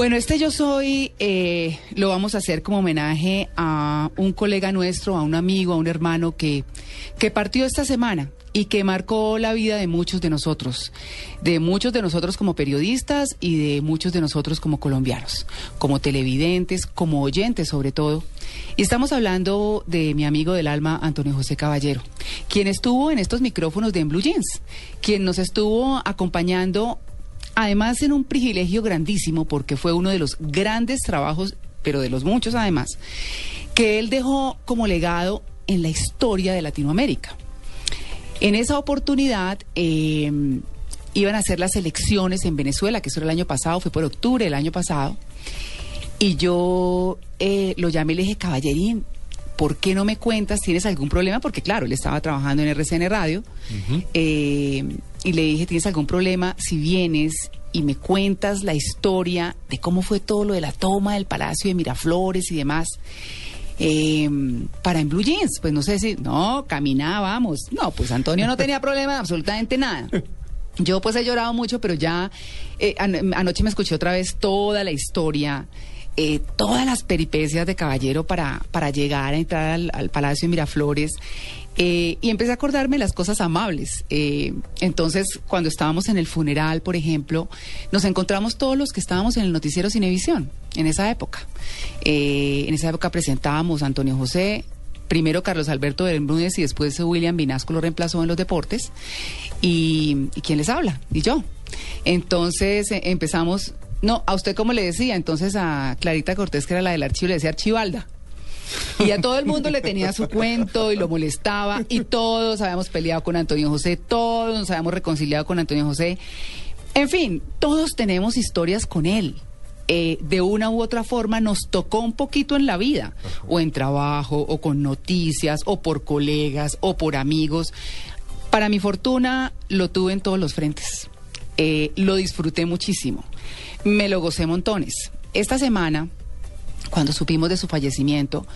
Bueno, este yo soy, eh, lo vamos a hacer como homenaje a un colega nuestro, a un amigo, a un hermano que, que partió esta semana y que marcó la vida de muchos de nosotros, de muchos de nosotros como periodistas y de muchos de nosotros como colombianos, como televidentes, como oyentes sobre todo. Y estamos hablando de mi amigo del alma, Antonio José Caballero, quien estuvo en estos micrófonos de Blue Jeans, quien nos estuvo acompañando además en un privilegio grandísimo porque fue uno de los grandes trabajos, pero de los muchos además, que él dejó como legado en la historia de Latinoamérica. En esa oportunidad eh, iban a hacer las elecciones en Venezuela, que eso era el año pasado, fue por octubre del año pasado, y yo eh, lo llamé y le dije, caballerín, ¿por qué no me cuentas? ¿Tienes algún problema? Porque claro, él estaba trabajando en RCN Radio. eh, y le dije, ¿tienes algún problema si vienes y me cuentas la historia de cómo fue todo lo de la toma del Palacio de Miraflores y demás? Eh, para en Blue Jeans, pues no sé si, no, caminábamos. No, pues Antonio no tenía problema absolutamente nada. Yo pues he llorado mucho, pero ya eh, an- anoche me escuché otra vez toda la historia, eh, todas las peripecias de Caballero para, para llegar a entrar al, al Palacio de Miraflores. eh, y empecé a acordarme las cosas amables. Eh, entonces, cuando estábamos en el funeral, por ejemplo, nos encontramos todos los que estábamos en el noticiero Cinevisión, en esa época. En esa época presentábamos a Antonio José, primero Carlos Alberto Bermúdez y después William Vinasco lo reemplazó en los deportes. Y, ¿y quién les habla? Y yo. Entonces empezamos, no, a usted como le decía, entonces a Clarita Cortés, que era la del archivo, le decía Archivalda. Y a todo el mundo le tenía su cuento y lo molestaba y todos habíamos peleado con Antonio José, todos nos habíamos reconciliado con Antonio José. En fin, todos tenemos historias con él. Eh, de una u otra forma nos tocó un poquito en la vida, o en trabajo, o con noticias, o por colegas, o por amigos. Para mi fortuna, lo tuve en todos los frentes. Eh, lo disfruté muchísimo. Me lo gocé montones. Esta semana, cuando supimos de su fallecimiento,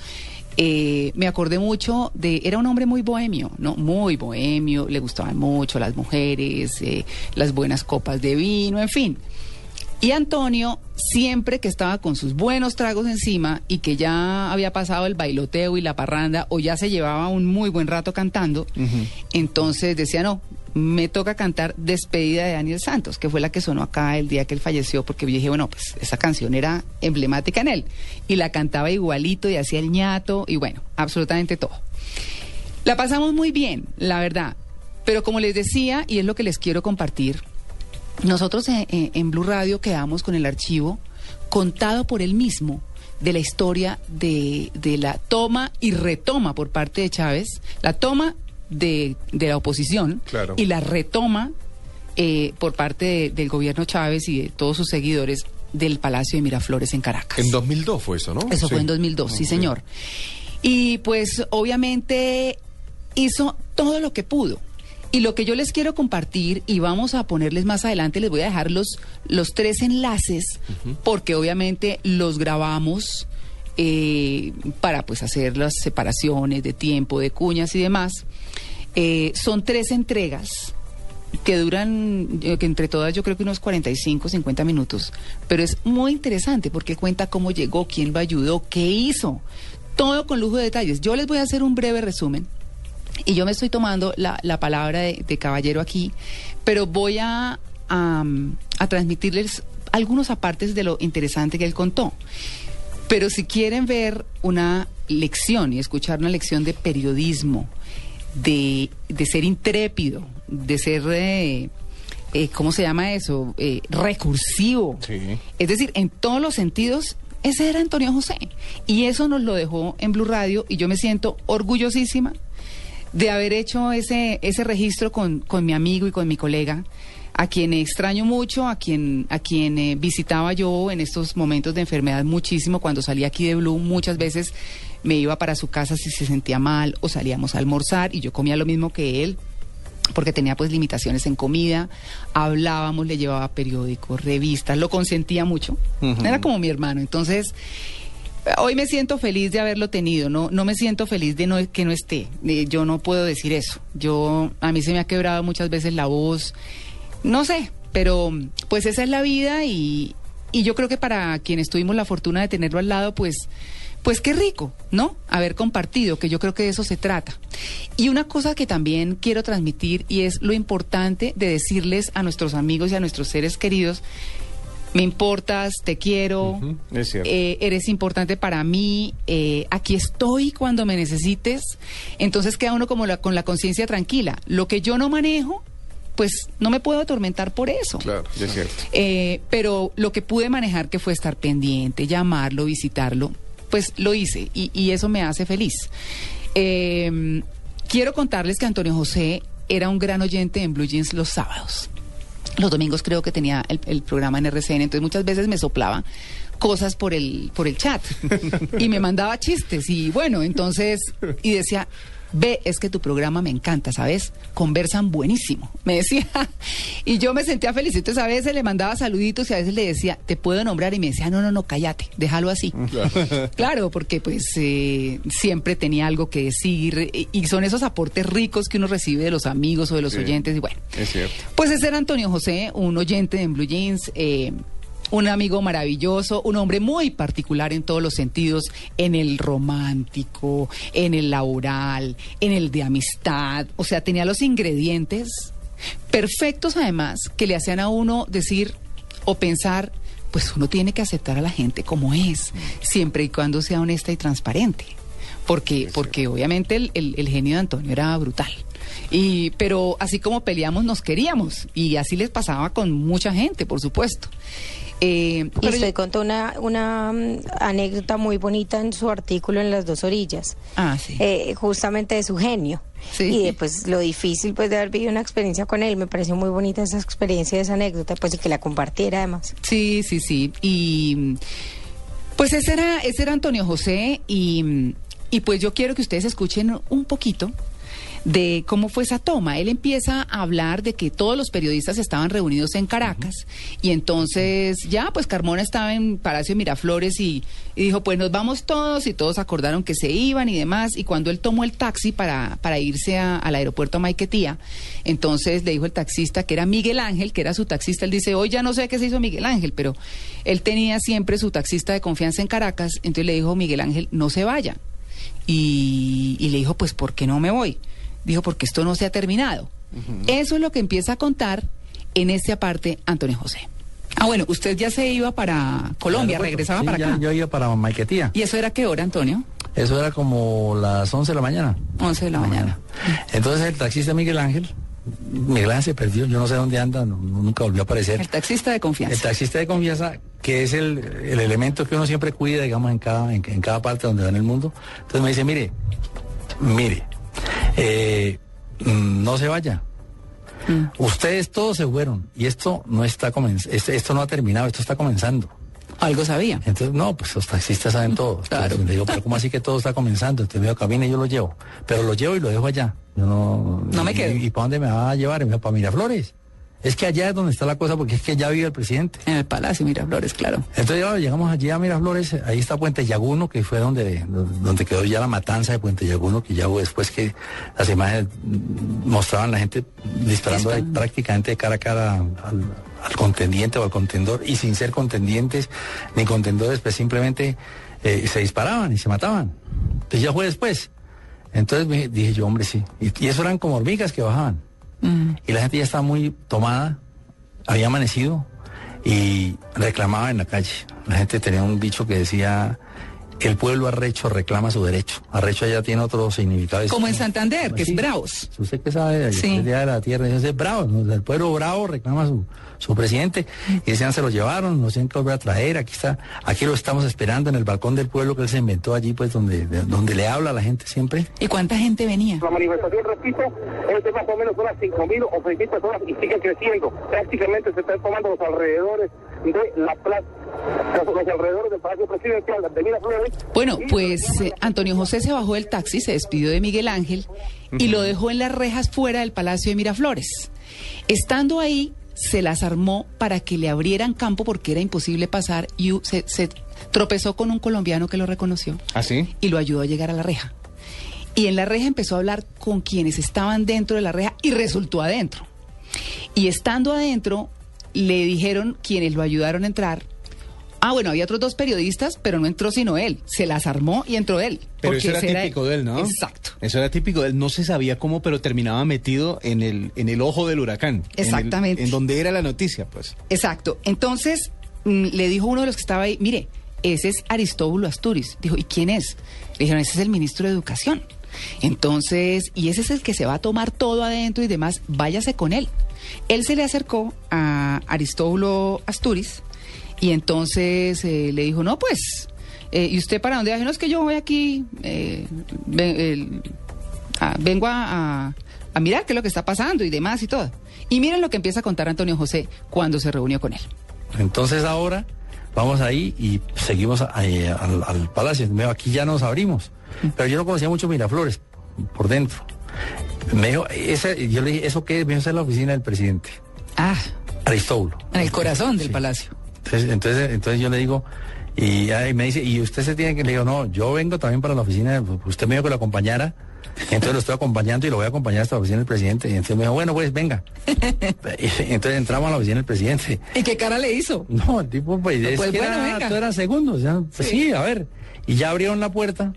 eh, me acordé mucho de, era un hombre muy bohemio, ¿no? Muy bohemio, le gustaban mucho las mujeres, eh, las buenas copas de vino, en fin. Y Antonio, siempre que estaba con sus buenos tragos encima y que ya había pasado el bailoteo y la parranda o ya se llevaba un muy buen rato cantando, entonces decía, no, me toca cantar Despedida de Daniel Santos, que fue la que sonó acá el día que él falleció, porque yo dije, bueno, pues esa canción era emblemática en él. Y la cantaba igualito y hacía el ñato y bueno, absolutamente todo. La pasamos muy bien, la verdad. Pero como les decía, y es lo que les quiero compartir, nosotros en, en- Blue Radio quedamos con el archivo contado por él mismo de la historia de, de la toma y retoma por parte de Chávez, la toma de, de la oposición Claro. y la retoma eh, por parte de- del gobierno Chávez y de todos sus seguidores del Palacio de Miraflores en Caracas. En 2002 fue eso, ¿no? Eso fue en 2002, sí, Ok. señor. Y pues obviamente hizo todo lo que pudo. Y lo que yo les quiero compartir, y vamos a ponerles más adelante, les voy a dejar los, los tres enlaces, porque obviamente los grabamos eh, para pues hacer las separaciones de tiempo, de cuñas y demás. Eh, son tres entregas que duran, eh, que entre todas yo creo que unos 45, 50 minutos, pero es muy interesante porque cuenta cómo llegó, quién lo ayudó, qué hizo, todo con lujo de detalles. Yo les voy a hacer un breve resumen y yo me estoy tomando la, la palabra de, caballero aquí, pero voy a, a, a transmitirles algunos apartes de lo interesante que él contó. Pero si quieren ver una lección y escuchar una lección de periodismo, de, de ser intrépido, de ser, eh, eh, ¿cómo se llama eso? Eh, recursivo. Sí. Es decir, en todos los sentidos ese era Antonio José. Y eso nos lo dejó en Blue Radio y yo me siento orgullosísima de haber hecho ese, ese registro con, con mi amigo y con mi colega, a quien extraño mucho, a quien, a quien eh, visitaba yo en estos momentos de enfermedad muchísimo. Cuando salía aquí de Blue, muchas veces me iba para su casa si se sentía mal o salíamos a almorzar y yo comía lo mismo que él porque tenía pues limitaciones en comida, hablábamos, le llevaba periódicos, revistas, lo consentía mucho, era como mi hermano, entonces hoy me siento feliz de haberlo tenido, no, no me siento feliz de no, que no esté, Eh, yo no puedo decir eso, yo, a mí se me ha quebrado muchas veces la voz, no sé, pero pues esa es la vida y, y yo creo que para quienes tuvimos la fortuna de tenerlo al lado, pues, pues qué rico, ¿no? Haber compartido, que yo creo que de eso se trata. Y una cosa que también quiero transmitir y es lo importante de decirles a nuestros amigos y a nuestros seres queridos, me importas, te quiero, es cierto. eh, eres importante para mí, eh, aquí estoy cuando me necesites. Entonces queda uno como la, con la conciencia tranquila. Lo que yo no manejo, pues no me puedo atormentar por eso. Claro, es cierto. Eh, pero lo que pude manejar, que fue estar pendiente, llamarlo, visitarlo, pues lo hice y, y eso me hace feliz. Eh, quiero contarles que Antonio José era un gran oyente en Blue Jeans los sábados. Los domingos creo que tenía el, el programa en RCN, entonces muchas veces me soplaba cosas por el, por el chat y me mandaba chistes y bueno, entonces, y decía, ve, es que tu programa me encanta, ¿sabes? Conversan buenísimo, me decía. Y yo me sentía feliz, entonces a veces le mandaba saluditos y a veces le decía, te puedo nombrar y me decía, no, no, no, cállate, déjalo así. Claro, porque pues eh, siempre tenía algo que decir y, y son esos aportes ricos que uno recibe de los amigos o de los Sí, oyentes y bueno. es cierto. Pues ese era Antonio José, un oyente en Blue Jeans, eh, un amigo maravilloso, un hombre muy particular en todos los sentidos, en el romántico, en el laboral, en el de amistad, o sea, tenía los ingredientes perfectos además que le hacían a uno decir o pensar, pues uno tiene que aceptar a la gente como es, siempre y cuando sea honesta y transparente. Porque, porque obviamente el, el- el genio de Antonio era brutal. Y, pero así como peleamos, nos queríamos. Y así les pasaba con mucha gente, por supuesto. Eh, Y yo- usted contó una, una mm, anécdota muy bonita en su artículo en Las Dos Orillas, Ah, sí. eh, justamente de su genio. Sí. Y de pues lo difícil pues de haber vivido una experiencia con él. Me pareció muy bonita esa experiencia, esa anécdota, pues y que la compartiera además. Sí, sí, sí. Y pues ese era, ese era Antonio José y, y pues yo quiero que ustedes escuchen un poquito de cómo fue esa toma. Él empieza a hablar de que todos los periodistas estaban reunidos en Caracas. Y entonces ya pues Carmona estaba en Palacio Miraflores y, y dijo pues nos vamos todos y todos acordaron que se iban y demás. Y cuando él tomó el taxi para, para irse a- al aeropuerto a Maiquetía, entonces le dijo el taxista que era Miguel Ángel, que era su taxista, él dice hoy ya no sé qué se hizo Miguel Ángel, pero él tenía siempre su taxista de confianza en Caracas, entonces le dijo Miguel Ángel no se vaya y, y le dijo, pues, ¿por qué no me voy? Dijo, porque esto no se ha terminado. Eso es lo que empieza a contar en esta parte Antonio José. Ah, bueno, usted ya se iba para Colombia, regresaba Sí, para ya- acá. Yo iba para Maiquetía. ¿Y eso era qué hora, Antonio? Eso era como las 11 de la mañana. 11 de la mañana. Entonces el taxista Miguel Ángel, Miguel Ángel se perdió, yo no sé dónde anda, no- nunca volvió a aparecer. El taxista de El confianza. taxista de confianza, que es el, el elemento que uno siempre cuida, digamos, en cada, en, en cada parte donde va en el mundo. Entonces me dice, mire, mire, eh, mm, no se vaya. Mm. Ustedes todos se fueron y esto no está comenzando, esto no ha terminado, esto está comenzando. Algo sabía. Entonces, no, pues los taxistas saben todo. Claro. Entonces, le digo, pero ¿cómo así que todo está comenzando? Entonces me dijo, camine, yo lo llevo. Pero lo llevo y lo dejo allá. Yo no, No me y- quedo. ¿Y, para dónde me va a llevar? Y me dijo, para Miraflores. Es que allá es donde está la cosa, porque es que ya vive el presidente. En el Palacio Miraflores, claro. Entonces llegamos allí a Miraflores, ahí está Puente Yaguno, que fue donde, donde quedó ya la matanza de Puente Yaguno, que ya hubo después que las imágenes mostraban la gente disparando ahí prácticamente de cara a cara al, al contendiente o al contendor, y sin ser contendientes ni contendores, pues simplemente eh, se disparaban y se mataban. Entonces ya fue después. Entonces me- dije yo, hombre, sí. Y, y eso eran como hormigas que bajaban. Y la gente ya estaba muy tomada, había amanecido y reclamaba en la calle. La gente tenía un bicho que decía, el pueblo arrecho reclama su derecho. Arrecho allá tiene otro significado. Como en Santander, que es Sí. bravos. Usted que sabe, Sí. el día de la tierra, dice, es bravo, ¿no? el pueblo bravo reclama su, su presidente, y decían, se lo llevaron, no tienen que volver a traer, aquí está, aquí lo estamos esperando en el balcón del pueblo que él se inventó allí, pues donde, de- donde le habla a la gente siempre. ¿Y cuánta gente venía? La manifestación, repito, es de más o menos unas 5.000 o 6.000 personas y sigue creciendo. Prácticamente se están tomando los alrededores de la plaza, del Palacio Presidencial. Bueno, pues eh, Antonio José se bajó del taxi, se despidió de Miguel Ángel y lo dejó en las rejas fuera del Palacio de Miraflores. Estando ahí, se las armó para que le abrieran campo porque era imposible pasar y se, se tropezó con un colombiano que lo reconoció ¿Ah, sí? y lo ayudó a llegar a la reja. Y en la reja empezó a hablar con quienes estaban dentro de la reja y resultó adentro. Y estando adentro, le dijeron quienes lo ayudaron a entrar. Ah, bueno, había otros dos periodistas, pero no entró sino él. Se las armó y entró él. Pero eso era típico de él, ¿no? Exacto. Eso era típico de él. No se sabía cómo, pero terminaba metido en el, en el ojo del huracán. En el- Exactamente. En, donde era la noticia, pues. Exacto. Entonces, mm, le dijo uno de los que estaba ahí, mire, ese es Aristóbulo Asturiz. Dijo, ¿y quién es? Le dijeron, ese es el ministro de Educación. Entonces, y ese es el que se va a tomar todo adentro y demás, váyase con él. Él se le acercó a Aristóbulo Asturiz y entonces eh, le dijo, no, pues, eh, ¿y usted para dónde va? No, es que yo voy aquí, eh, ve- el- a- vengo a, a- a mirar qué es lo que está pasando y demás y todo. Y miren lo que empieza a contar Antonio José cuando se reunió con él. Entonces ahora vamos ahí y seguimos ahí al, al palacio. Aquí ya nos abrimos. Pero yo no conocía mucho Miraflores por dentro. Me dijo, ese, yo le dije, ¿eso qué es? Me dijo, esa es la oficina del presidente, Ah, Aristóbulo. en el corazón del Sí. palacio. Entonces, entonces, entonces yo le digo, y ahí me dice, ¿y usted se tiene que? Le digo, no, yo vengo también para la oficina, pues, usted me dijo que lo acompañara, entonces lo estoy acompañando y lo voy a acompañar hasta la oficina del presidente. Y entonces me dijo, bueno, pues venga. Y entonces entramos a la oficina del presidente. ¿Y qué cara le hizo? No, el tipo, pues, es pues bueno, era, venga. todo eran segundos. ya, pues, sí. a ver. Y ya abrieron la puerta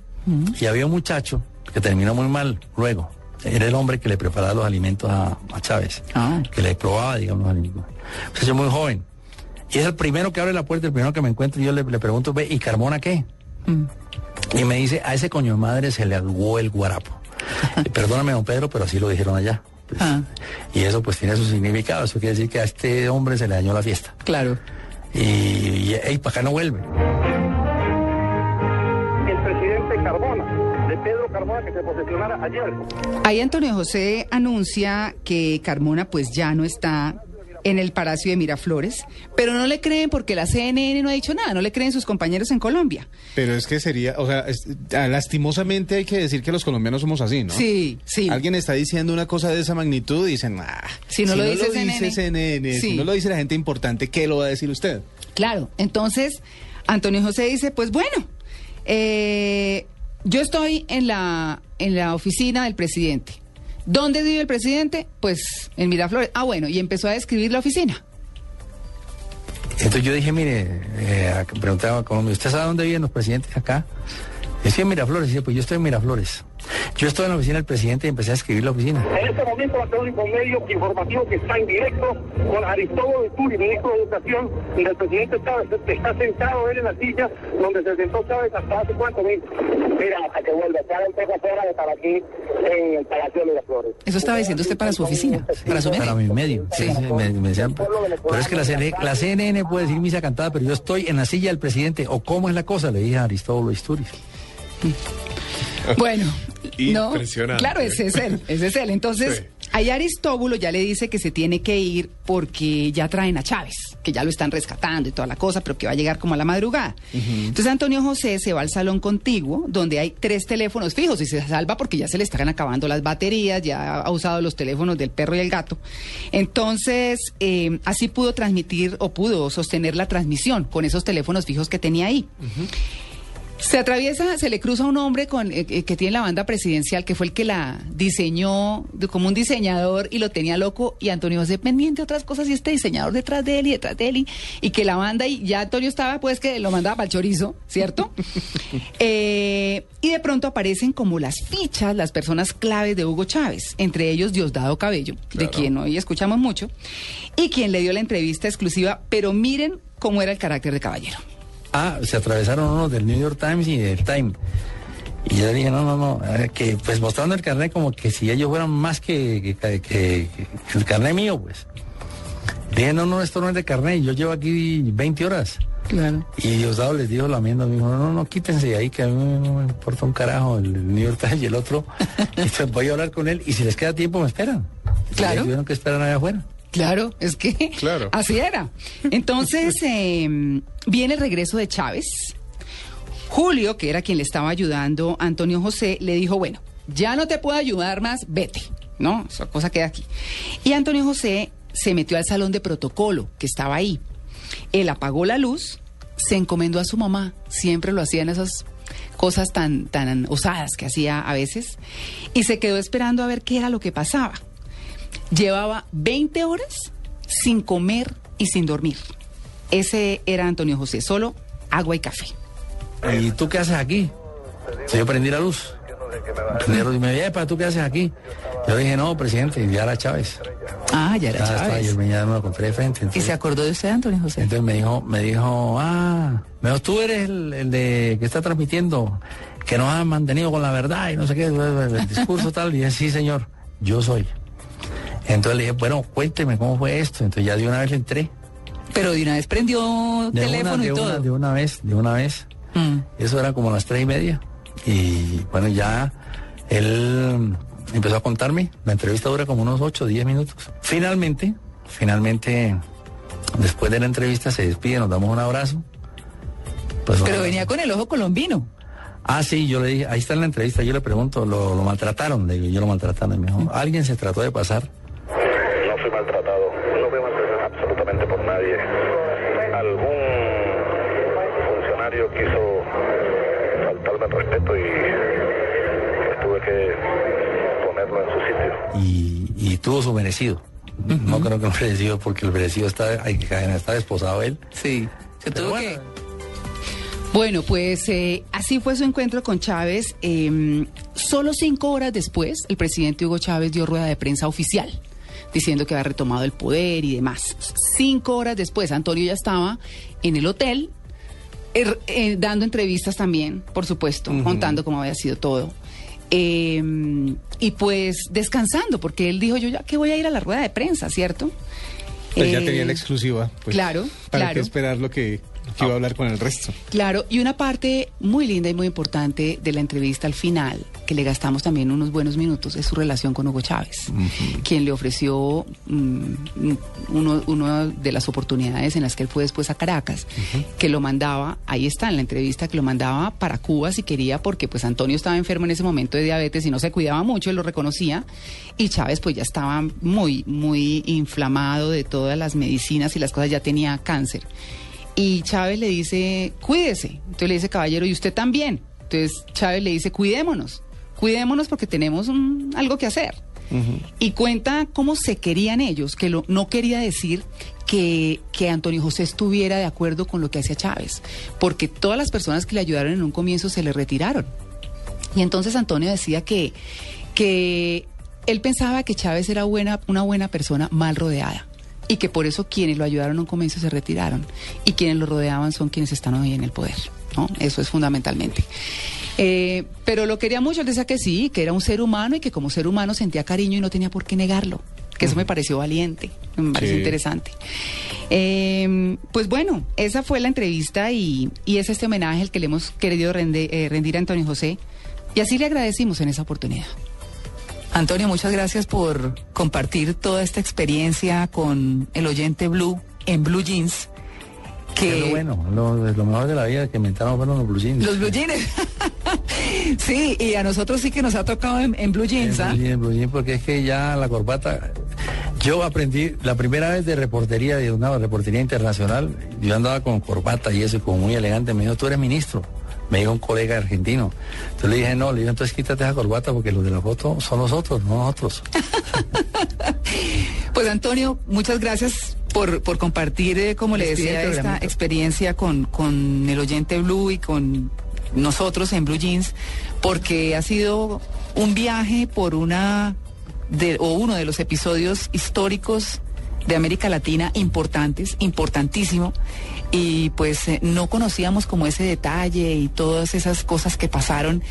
y había un muchacho que terminó muy mal luego. Era el hombre que le preparaba los alimentos a, a Chávez, Ah. que le probaba, digamos, los alimentos. Un muchacho muy joven. Y es el primero que abre la puerta, el primero que me encuentro, y yo le, le pregunto, ve, ¿y Carmona qué? Y me dice, a ese coño de madre se le aguó el guarapo. Y Perdóname, don Pedro, pero así lo dijeron allá. Pues, Ah. Y eso pues tiene su significado. Eso quiere decir que a este hombre se le dañó la fiesta. Claro. Y, y para acá no vuelve. El presidente Carbona, de Pedro Carbona, que se posesionara ayer. Ahí Antonio José anuncia que Carmona pues ya no está en el Palacio de Miraflores, pero no le creen porque la CNN no ha dicho nada, no le creen sus compañeros en Colombia. Pero es que sería, o sea, es- ah, lastimosamente hay que decir que los colombianos somos así, ¿no? Sí, sí. Alguien está diciendo una cosa de esa magnitud y dicen, ah, Si no lo dice dice CNN, CNN, sí. si no lo dice la gente importante, ¿qué lo va a decir usted? Claro, entonces Antonio José dice, pues bueno, eh, yo estoy en la, en la oficina del presidente. ¿Dónde vive el presidente? Pues en Miraflores. Ah, bueno, y empezó a describir la oficina. Entonces yo dije, mire, eh, preguntaba a Colombia, ¿usted sabe dónde viven los presidentes acá? Decía en Miraflores, dice, pues yo estoy en Miraflores. Yo estoy en la oficina del presidente y empecé a escribir la oficina. En este momento va a ser un único medio informativo que está en directo con Aristóbulo Turi, ministro de Educación del presidente Chávez. Está sentado él en la silla donde se sentó Chávez hasta hace cuánto minutos. Mira, hasta que vuelva. Un poco fuera de estar aquí en el Palacio de Miraflores. Eso estaba diciendo usted para su oficina, para su Para medio. mi medio. Sí, sí, me, me decían, pero es que la CNN, la CNN puede decir misa cantada, pero yo estoy en la silla del presidente. ¿O cómo es la cosa? Le dije a Aristóbulo Isturiz. Bueno, no, claro, ese es él, ese es él. Entonces, Sí. ahí Aristóbulo ya le dice que se tiene que ir porque ya traen a Chávez, que ya lo están rescatando y toda la cosa, pero que va a llegar como a la madrugada. Entonces Antonio José se va al salón contiguo, donde hay tres teléfonos fijos y se salva porque ya se le están acabando las baterías, ya ha usado los teléfonos del perro y el gato. Entonces, eh, así pudo transmitir o pudo sostener la transmisión con esos teléfonos fijos que tenía ahí. Se atraviesa, se le cruza un hombre con, eh, eh, que tiene la banda presidencial, que fue el que la diseñó de- como un diseñador y lo tenía loco. Y Antonio José pendiente de otras cosas y este diseñador detrás de él y detrás de él. Y, y que la banda, y ya Antonio estaba, pues que lo mandaba para el chorizo, ¿cierto? Eh, y de pronto aparecen como las fichas, las personas claves de Hugo Chávez, entre ellos Diosdado Cabello, de quien hoy escuchamos mucho, y quien le dio la entrevista exclusiva. Pero miren cómo era el carácter de caballero. Ah, se atravesaron unos del New York Times y del Time. Y yo dije, no, no, no, que pues mostrando el carnet como que si ellos fueran más que, que- que- que- el carnet mío, pues. Dije, no, no, esto no es de carnet, yo llevo aquí 20 horas. Claro. Y Diosdado les dijo la misma, me dijo, no, no, quítense de ahí, que a mí no me importa un carajo, el New York Times y el otro. y entonces voy a hablar con él y si les queda tiempo me esperan. Claro. Y tuvieron que esperar allá afuera. Claro, es que Claro. así era. Entonces eh, viene el regreso de Chávez. Julio, que era quien le estaba ayudando a Antonio José, le dijo, bueno, ya no te puedo ayudar más, vete. No, esa cosa queda aquí. Y Antonio José se metió al salón de protocolo que estaba ahí. Él apagó la luz, se encomendó a su mamá, siempre lo hacían esas cosas tan, tan osadas que hacía a veces, y se quedó esperando a ver qué era lo que pasaba. Llevaba 20 horas sin comer y sin dormir. Ese era Antonio José, solo agua y café. ¿Y tú qué haces aquí? Si yo prendí la luz. Prendí la luz y me dijo, "Epa, ¿tú qué haces aquí? Yo dije, no, presidente, ya era Chávez. Ah, ya era estaba, Chávez. yo me, ya me lo encontré de frente. ¿Y se acordó de usted, Antonio José? Entonces me dijo, me dijo, ah, me dijo, tú eres el, el de que está transmitiendo, que nos han mantenido con la verdad y no sé qué, el discurso tal. Y dije, sí, señor, yo soy. Entonces le dije, bueno, cuénteme cómo fue esto. Entonces ya de una vez le entré. Pero de una vez prendió De teléfono una, de y una, todo. de una vez, de una vez. Mm. Eso era como las tres y media. Y bueno, ya él empezó a contarme. La entrevista dura como unos 8 o 10 minutos. Finalmente, finalmente, después de la entrevista se despide, nos damos un abrazo. Pues, Pero venía con el ojo colombino. Ah, sí, yo le dije, ahí está en la entrevista, yo le pregunto, ¿lo, lo maltrataron? Le digo, yo lo maltrataron. Me dijo, ¿alguien se trató de pasar? Maltratado, no fui maltratado absolutamente por nadie. Algún funcionario quiso faltarme el respeto y tuve que ponerlo en su sitio. Y, y tuvo su merecido. No creo que un merecido, porque el merecido está, hay que está desposado él. Sí. Se tuvo bueno, que... Bueno, pues eh, así fue su encuentro con Chávez. Eh, solo cinco horas después, el presidente Hugo Chávez dio rueda de prensa oficial, diciendo que había retomado el poder y demás. Cinco horas después, Antonio ya estaba en el hotel, er- eh, dando entrevistas también, por supuesto, contando cómo había sido todo. Eh, y pues descansando, porque él dijo, yo ya que voy a ir a la rueda de prensa, ¿cierto? Pues ya Eh, tenía la exclusiva. pues, claro, ¿Para claro. qué esperar lo que, que iba a hablar con el resto? Claro, y una parte muy linda y muy importante de la entrevista al final, que le gastamos también unos buenos minutos, es su relación con Hugo Chávez, quien le ofreció uno, una de las oportunidades en las que él fue después a Caracas, que lo mandaba, ahí está en la entrevista, que lo mandaba para Cuba si quería, porque pues Antonio estaba enfermo en ese momento de diabetes y no se cuidaba mucho, él lo reconocía, y Chávez pues ya estaba muy, muy inflamado de todas las medicinas y las cosas, ya tenía cáncer. Y Chávez le dice, cuídese. Entonces le dice, caballero, ¿y usted también? Entonces Chávez le dice, cuidémonos. Cuidémonos porque tenemos un- algo que hacer. Y cuenta cómo se querían ellos, que lo, no quería decir que, que Antonio José estuviera de acuerdo con lo que hacía Chávez, porque todas las personas que le ayudaron en un comienzo se le retiraron. Y entonces Antonio decía que, que él pensaba que Chávez era buena, una buena persona mal rodeada y que por eso quienes lo ayudaron en un comienzo se retiraron y quienes lo rodeaban son quienes están hoy en el poder. ¿no? Eso es fundamentalmente. Eh, pero lo quería mucho, él decía que sí, que era un ser humano y que como ser humano sentía cariño y no tenía por qué negarlo. Que eso me pareció valiente, me pareció Sí. interesante. Eh, pues bueno, esa fue la entrevista y, y es este homenaje el que le hemos querido rende- eh, rendir a Antonio José. Y así le agradecimos en esa oportunidad. Antonio, muchas gracias por compartir toda esta experiencia con el oyente Blue en Blue Jeans. Que es lo bueno, lo, lo mejor de la vida que inventaron fueron los blue jeans. Los Blue Jeans. sí, y a nosotros sí que nos ha tocado en, en Blue Jeans. En ¿ah? blue jeans, blue jeans, porque es que ya la corbata. Yo aprendí la primera vez de reportería, de una reportería internacional, yo andaba con corbata y eso, y como muy elegante, me dijo, tú eres ministro. Me dijo un colega argentino. Entonces le dije, no, le dije, entonces quítate esa corbata porque los de la foto son nosotros, no nosotros. Pues Antonio, muchas gracias por, por compartir, eh, como le decía, esta experiencia con, con el oyente Blue y con nosotros en Blue Jeans, porque ha sido un viaje por una de, o uno de los episodios históricos de América Latina importantes, importantísimo. Y pues eh, no conocíamos como ese detalle y todas esas cosas que pasaron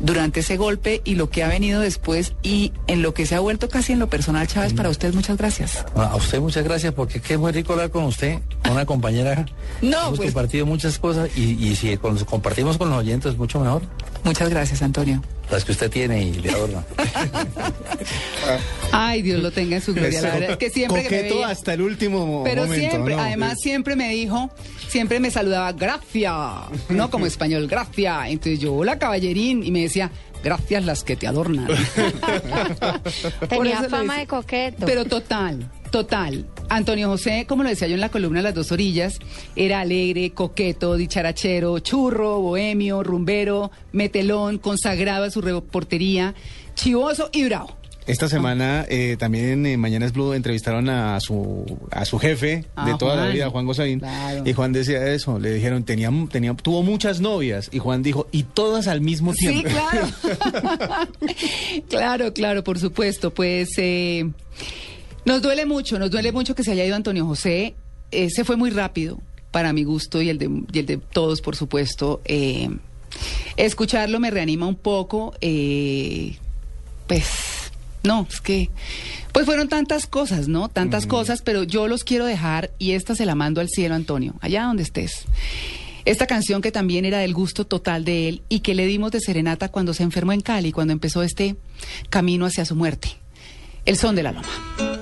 durante ese golpe y lo que ha venido después y en lo que se ha vuelto casi en lo personal, Chávez, para usted muchas gracias. A a usted muchas gracias porque es muy rico hablar con usted, con una compañera. No, Hemos pues- compartido muchas cosas y, y si con- compartimos con los oyentes mucho mejor. Muchas gracias, Antonio. Las que usted tiene y le adorna. Ay, Dios lo tenga en su gloria. La verdad es que siempre que me Coqueto veía- hasta el último Pero momento, siempre, ¿no? además siempre me dijo, siempre me saludaba, gracias, no como español, gracias. Entonces yo, hola caballerín, y me decía, gracias las que te adornan. Tenía fama de coqueto. Pero total, total. Antonio José, como lo decía yo en la columna Las dos orillas, era alegre, coqueto, dicharachero, churro, bohemio, rumbero, metelón, consagrado a su reportería, chivoso y bravo. Esta semana eh, también en Mañanas Blue entrevistaron a su a su jefe Ah, de toda la vida, Juan Claro. y Juan decía eso, le dijeron, tenía, tenía, tuvo muchas novias, y Juan dijo, y todas al mismo Sí, tiempo. claro. claro, claro, por supuesto. Pues eh, nos duele mucho, nos duele mucho que se haya ido Antonio José. Eh, se fue muy rápido, para mi gusto y el de, y el de todos, por supuesto. Eh, escucharlo me reanima un poco. eh, pues, no, es que... Pues fueron tantas cosas, ¿no? Tantas cosas, pero yo los quiero dejar y esta se la mando al cielo, Antonio, allá donde estés. Esta canción que también era del gusto total de él y que le dimos de serenata cuando se enfermó en Cali, cuando empezó este camino hacia su muerte. El son de la loma.